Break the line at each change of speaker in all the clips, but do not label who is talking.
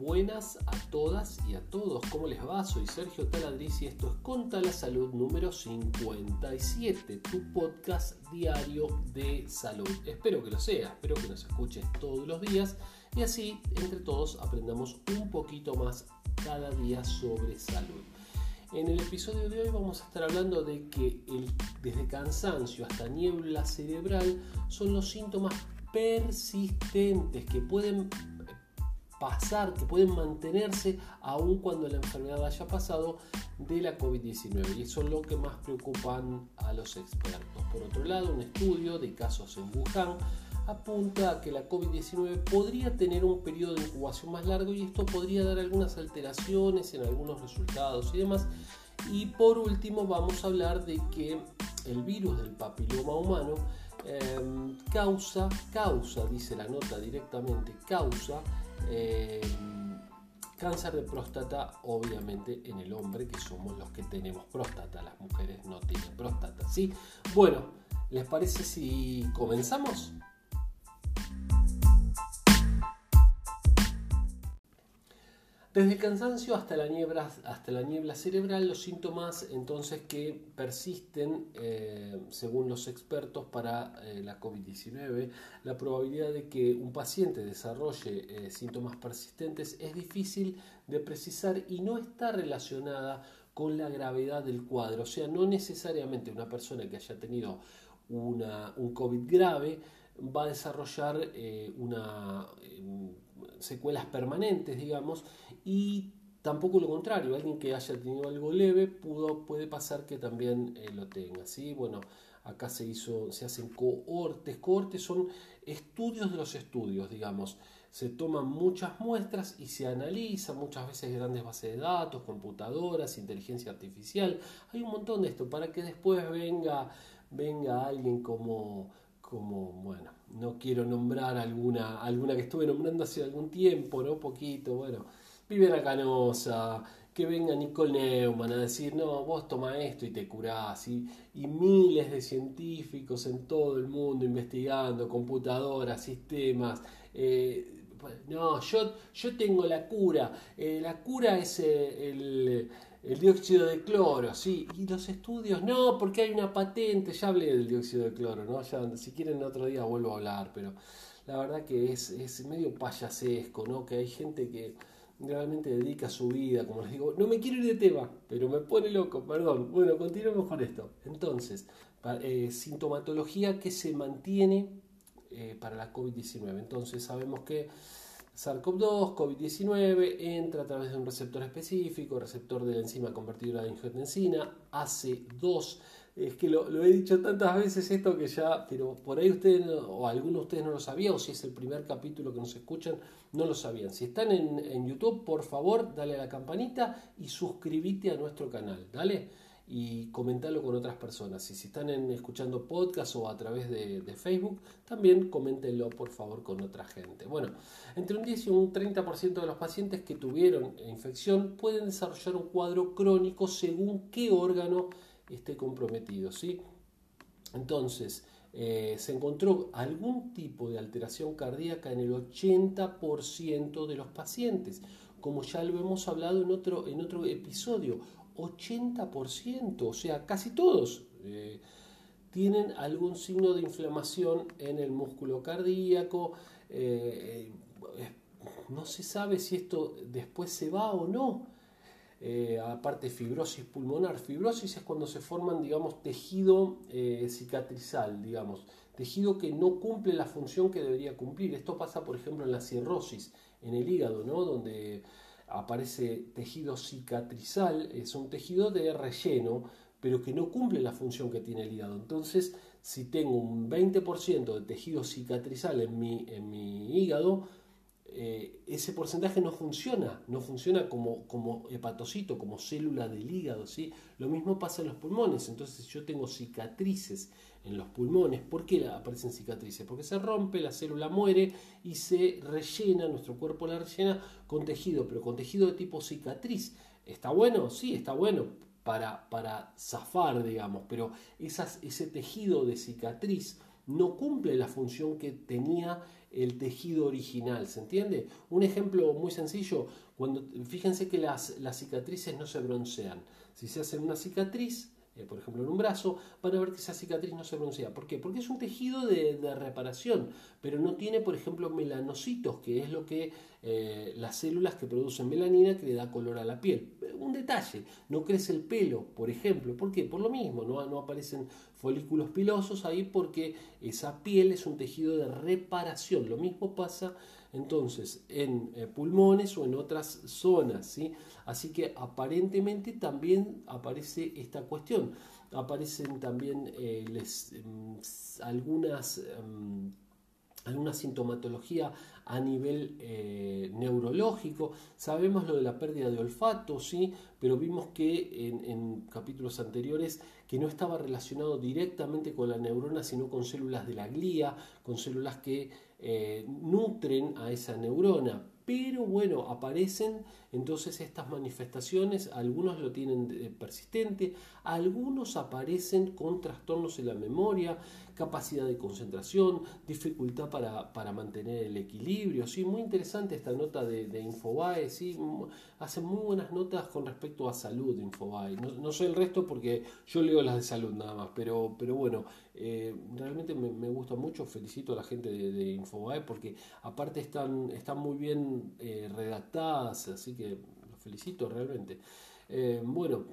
buenas a todas y a todos. ¿Cómo les va? Soy Sergio Taladriz y esto es Conta la Salud número 57, tu podcast diario de salud. Espero que lo sea, espero que nos escuches todos los días y así entre todos aprendamos un poquito más cada día sobre salud. En el episodio de hoy vamos a estar hablando de que desde cansancio hasta niebla cerebral son los síntomas persistentes que pueden pasar, que pueden mantenerse aun cuando la enfermedad haya pasado de la COVID-19. Y eso es lo que más preocupan a los expertos. Por otro lado, un estudio de casos en Wuhan apunta a que la COVID-19 podría tener un periodo de incubación más largo y esto podría dar algunas alteraciones en algunos resultados y demás. Y por último vamos a hablar de que el virus del papiloma humano em, causa, causa, dice la nota directamente, causa em, cáncer de próstata, obviamente en el hombre, que somos los que tenemos próstata, las mujeres no tienen próstata, ¿sí? Bueno, ¿les parece si comenzamos? Desde el cansancio hasta la niebla, hasta la niebla cerebral, los síntomas entonces que persisten, eh, según los expertos, para eh, la COVID-19, la probabilidad de que un paciente desarrolle eh, síntomas persistentes es difícil de precisar y no está relacionada con la gravedad del cuadro. O sea, no necesariamente una persona que haya tenido una, un COVID grave va a desarrollar una secuelas permanentes, digamos, y tampoco lo contrario, alguien que haya tenido algo leve pudo, puede pasar que también eh, lo tenga, ¿sí? Bueno, acá se hizo, se hacen cohortes, cohortes son estudios de los estudios, digamos, se toman muchas muestras y se analiza muchas veces grandes bases de datos, computadoras, inteligencia artificial, hay un montón de esto para que después venga, venga alguien como como, bueno, no quiero nombrar alguna, alguna que estuve nombrando hace algún tiempo, ¿no? Poquito, bueno, Viviana Canosa, que venga Nicole Neumann a decir, no, vos toma esto y te curás, y, y miles de científicos en todo el mundo investigando, computadoras, sistemas, eh, no, yo, yo tengo la cura, eh, la cura es eh, el dióxido de cloro, sí, y los estudios, no, porque hay una patente, ya hablé del dióxido de cloro, ¿no? Si quieren otro día vuelvo a hablar, pero la verdad que es, es medio payasesco, ¿no? Que hay gente que realmente dedica su vida, como les digo, no me quiero ir de tema, pero me pone loco, perdón. Bueno, continuemos con esto. Entonces, eh, sintomatología que se mantiene eh, para la COVID-19. Entonces, sabemos que SARS-CoV-2, COVID-19, entra a través de un receptor específico, receptor de la enzima convertidora de angiotensina, AC2. Es que lo, he dicho tantas veces esto que ya, pero por ahí ustedes o algunos de ustedes no lo sabían, o si es el primer capítulo que nos escuchan, no lo sabían. Si están en, en YouTube, por favor, dale a la campanita y suscríbete a nuestro canal, ¿dale? Y comentarlo con otras personas. Y si están escuchando podcast o a través de, Facebook, también coméntenlo por favor con otra gente. Bueno, entre un 10 y un 30% de los pacientes que tuvieron infección pueden desarrollar un cuadro crónico según qué órgano esté comprometido. ¿sí? Entonces, eh, se encontró algún tipo de alteración cardíaca en el 80% de los pacientes, como ya lo hemos hablado en otro, en otro episodio 80%, o sea, casi todos eh, tienen algún signo de inflamación en el músculo cardíaco. Eh, eh, no se sabe si esto después se va o no. aparte fibrosis pulmonar. Fibrosis es cuando se forman, digamos, tejido cicatrizal, digamos, tejido que no cumple la función que debería cumplir. Esto pasa, por ejemplo, en la cirrosis, en el hígado, ¿no? Donde aparece tejido cicatrizal, es un tejido de relleno, pero que no cumple la función que tiene el hígado. Entonces, si tengo un 20% de tejido cicatrizal en mi, en mi hígado, eh, ese porcentaje no funciona, no funciona como, como hepatocito, como célula del hígado. ¿sí? Lo mismo pasa en los pulmones, entonces yo tengo cicatrices en los pulmones. ¿Por qué aparecen cicatrices? Porque se rompe, la célula muere y se rellena, nuestro cuerpo la rellena con tejido, pero con tejido de tipo cicatriz. ¿Está bueno? Sí, está bueno para, para zafar, digamos, pero ese tejido de cicatriz no cumple la función que tenía el tejido original, ¿se entiende? Un ejemplo muy sencillo, cuando fíjense que las, las cicatrices no se broncean. Si se hace una cicatriz, eh, por ejemplo en un brazo, van a ver que esa cicatriz no se broncea. ¿Por qué? Porque es un tejido de, reparación, pero no tiene, por ejemplo, melanocitos, que es lo que eh, las células que producen melanina que le da color a la piel. Un detalle, no crece el pelo, por ejemplo. ¿Por qué? Por lo mismo, no, no aparecen folículos pilosos ahí porque esa piel es un tejido de reparación. Lo mismo pasa entonces en eh, pulmones o en otras zonas. ¿sí? Así que aparentemente también aparece esta cuestión. Aparecen también eh, em, algunas, em, alguna sintomatología a nivel eh, neurológico. Sabemos lo de la pérdida de olfato, sí, pero vimos que en, capítulos anteriores que no estaba relacionado directamente con la neurona, sino con células de la glía, con células que eh, nutren a esa neurona. Pero bueno, aparecen entonces estas manifestaciones, algunos lo tienen persistente, algunos aparecen con trastornos en la memoria, capacidad de concentración, dificultad para, mantener el equilibrio. Sí, muy interesante esta nota de, Infobae, sí, hacen muy buenas notas con respecto a salud Infobae. No, sé el resto porque yo leo las de salud nada más, pero, pero bueno, eh, realmente me, gusta mucho, felicito a la gente de, Infobae porque aparte están, están muy bien eh, redactadas, así los felicito realmente. Eh, bueno,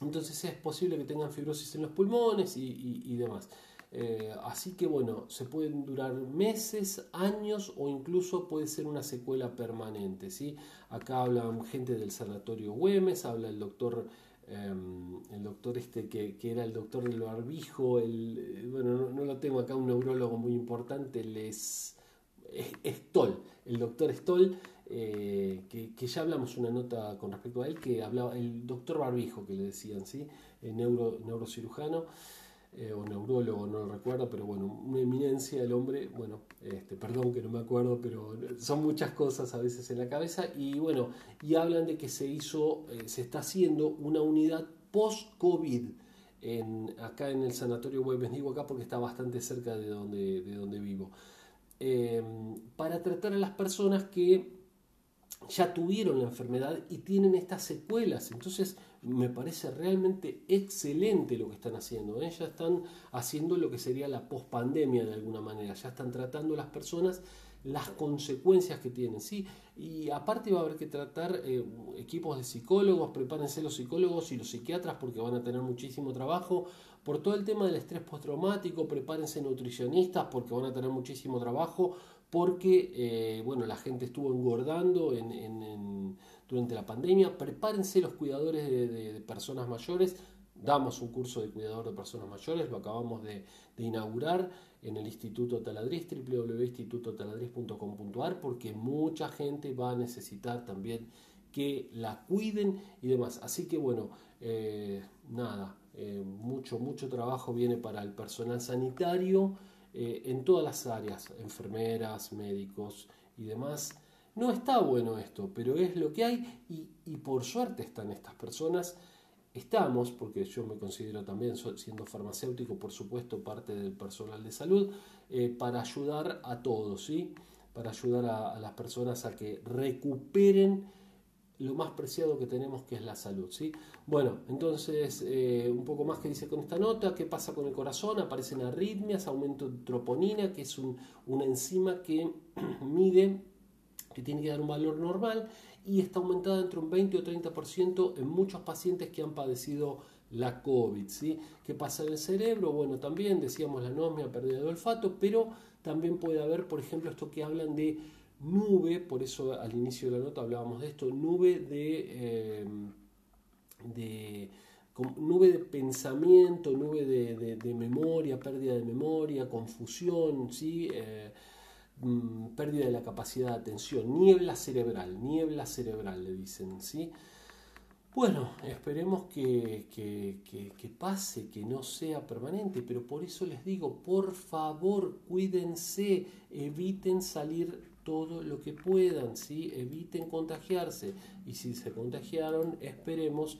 entonces es posible que tengan fibrosis en los pulmones y demás. Eh, así que bueno, se pueden durar meses, años o incluso puede ser una secuela permanente. ¿sí? Acá hablan gente del sanatorio Güemes, habla el doctor, em, el doctor este que, era el doctor del barbijo, el, eh, bueno, no, lo tengo acá, un neurólogo muy importante, el es, Stoll, el doctor Stoll. Eh, que, ya hablamos una nota con respecto a él, que hablaba el doctor Barbijo, que le decían, ¿sí? El neuro, neurocirujano. Eh, o neurólogo, no lo recuerdo, pero bueno, una eminencia el hombre, bueno, este, perdón que no me acuerdo, pero son muchas cosas a veces en la cabeza, y bueno, y hablan de que se hizo, eh, se está haciendo una unidad post-COVID acá en el Sanatorio Güemes, digo acá porque está bastante cerca de donde, de donde vivo, em, para tratar a las personas que ya tuvieron la enfermedad y tienen estas secuelas, entonces me parece realmente excelente lo que están haciendo. ¿eh? Ya están haciendo lo que sería la pospandemia de alguna manera. Ya están tratando las personas las consecuencias que tienen. ¿sí? Y aparte va a haber que tratar eh, equipos de psicólogos, prepárense los psicólogos y los psiquiatras porque van a tener muchísimo trabajo. Por todo el tema del estrés postraumático, prepárense nutricionistas porque van a tener muchísimo trabajo porque eh, bueno, la gente estuvo engordando en durante la pandemia. Prepárense los cuidadores de, personas mayores. Damos un curso de cuidador de personas mayores, lo acabamos de, inaugurar en el Instituto Taladriz, www.institutotaladriz.com.ar, porque mucha gente va a necesitar también que la cuiden y demás. Así que bueno, eh, nada, eh, mucho, mucho trabajo viene para el personal sanitario eh, en todas las áreas, enfermeras, médicos y demás. No está bueno esto, pero es lo que hay y, por suerte están estas personas. Estamos, porque yo me considero también, siendo farmacéutico, por supuesto, parte del personal de salud, eh, para ayudar a todos, ¿sí? Para ayudar a, las personas a que recuperen lo más preciado que tenemos, que es la salud, ¿sí? Bueno, entonces, eh, un poco más que dice con esta nota, ¿qué pasa con el corazón? Aparecen arritmias, aumento de troponina, que es una enzima que mide que tiene que dar un valor normal y está aumentada entre un 20 o 30% en muchos pacientes que han padecido la COVID. ¿sí? ¿Qué pasa en el cerebro? Bueno, también decíamos la anomia, pérdida de olfato, pero también puede haber, por ejemplo, esto que hablan de nube, por eso al inicio de la nota hablábamos de esto, nube de, eh, nube de pensamiento, nube de, memoria, pérdida de memoria, confusión, ¿sí? Eh, Mm, pérdida de la capacidad de atención, niebla cerebral, niebla cerebral le dicen, ¿sí? Bueno, esperemos que, que, pase, que no sea permanente, pero por eso les digo, por favor, cuídense, eviten salir todo lo que puedan, ¿sí? eviten contagiarse y si se contagiaron, esperemos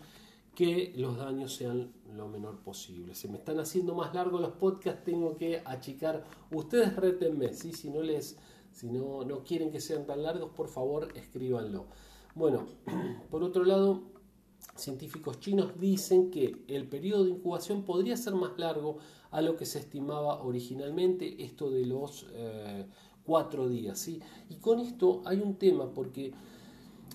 que los daños sean lo menor posible. Se me están haciendo más largos los podcasts, tengo que achicar. Ustedes rétenme, ¿sí? si no les, si no, no quieren que sean tan largos, por favor escríbanlo. Bueno, por otro lado, científicos chinos dicen que el periodo de incubación podría ser más largo a lo que se estimaba originalmente, esto de los eh, cuatro días. ¿sí? Y con esto hay un tema porque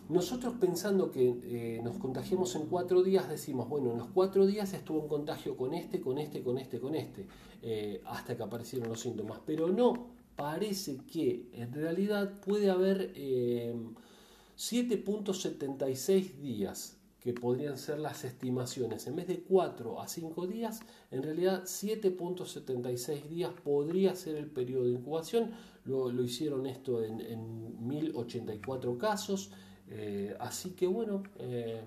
nosotros pensando que eh, nos contagiamos en cuatro días, decimos, bueno, en los cuatro días estuvo un contagio con este, con este, con este, con este, eh, hasta que aparecieron los síntomas. Pero no, parece que en realidad puede haber 7.76 eh, días que podrían ser las estimaciones. En vez de 4 a 5 días, en realidad 7.76 días podría ser el periodo de incubación. Lo, lo hicieron esto en, en 1084 casos. Eh, así que bueno, eh,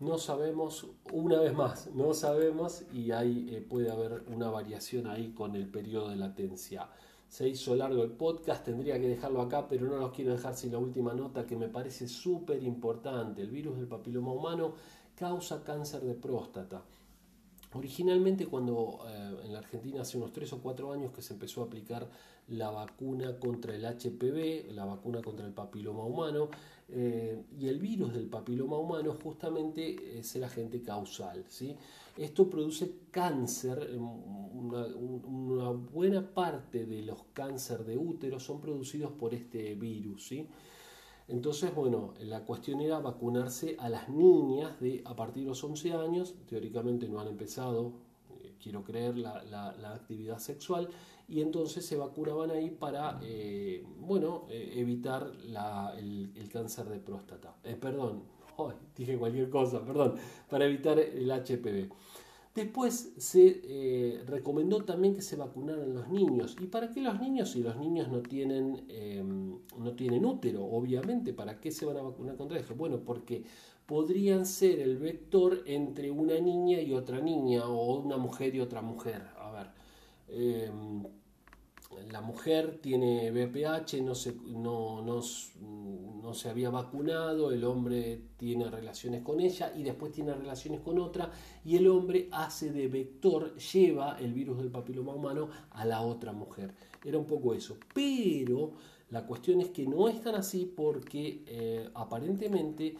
no sabemos, una vez más, no sabemos y ahí eh, puede haber una variación ahí con el periodo de latencia. Se hizo largo el podcast, tendría que dejarlo acá, pero no los quiero dejar sin la última nota que me parece súper importante. El virus del papiloma humano causa cáncer de próstata. Originalmente cuando en la Argentina hace unos 3 o 4 años que se empezó a aplicar la vacuna contra el HPV, la vacuna contra el papiloma humano, eh, y el virus del papiloma humano justamente es el agente causal. ¿sí? Esto produce cáncer, una, una, buena parte de los cánceres de útero son producidos por este virus. ¿sí? Entonces, bueno, la cuestión era vacunarse a las niñas de a partir de los 11 años, teóricamente no han empezado, eh, quiero creer, la, la actividad sexual, y entonces se vacunaban ahí para, eh, bueno, eh, evitar el, cáncer de próstata. Perdón, dije cualquier cosa, perdón, para evitar el HPV. Después se recomendó también que se vacunaran los niños. ¿Y para qué los niños? Si los niños no tienen, em, no tienen útero, obviamente, ¿para qué se van a vacunar contra eso? Bueno, porque podrían ser el vector entre una niña y otra niña, o una mujer y otra mujer. A ver, Em, la mujer tiene BPH, no se, no, no, se había vacunado, el hombre tiene relaciones con ella y después tiene relaciones con otra y el hombre hace de vector, lleva el virus del papiloma humano a la otra mujer. Era un poco eso. Pero la cuestión es que no es tan así porque eh, aparentemente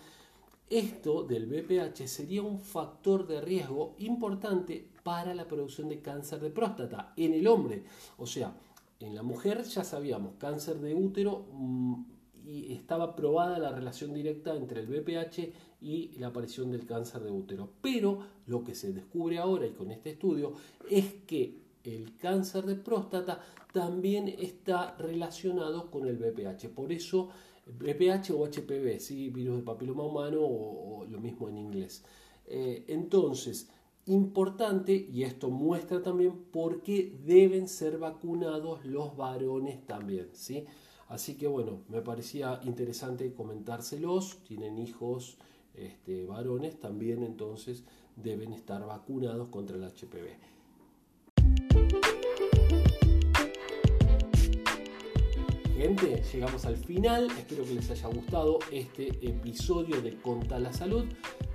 esto del BPH sería un factor de riesgo importante para la producción de cáncer de próstata en el hombre. O sea, en la mujer ya sabíamos, cáncer de útero mm, y estaba probada la relación directa entre el BPH y la aparición del cáncer de útero. Pero lo que se descubre ahora y con este estudio es que el cáncer de próstata también está relacionado con el BPH. Por eso BPH o HPV, ¿sí? virus de papiloma humano o, lo mismo en inglés. Eh, entonces, importante, y esto muestra también por qué deben ser vacunados los varones también. ¿sí? Así que bueno, me parecía interesante comentárselos. Tienen hijos este, varones, también entonces deben estar vacunados contra el HPV. Llegamos al final. Espero que les haya gustado este episodio de Conta la Salud.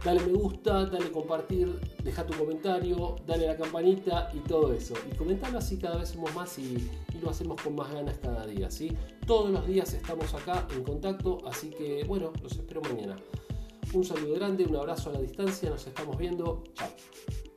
Dale me gusta, dale compartir, deja tu comentario, dale la campanita y todo eso. Y comentalo así cada vez somos más y, lo hacemos con más ganas cada día. ¿sí? Todos los días estamos acá en contacto, así que bueno, los espero mañana. Un saludo grande, un abrazo a la distancia, nos estamos viendo. Chao.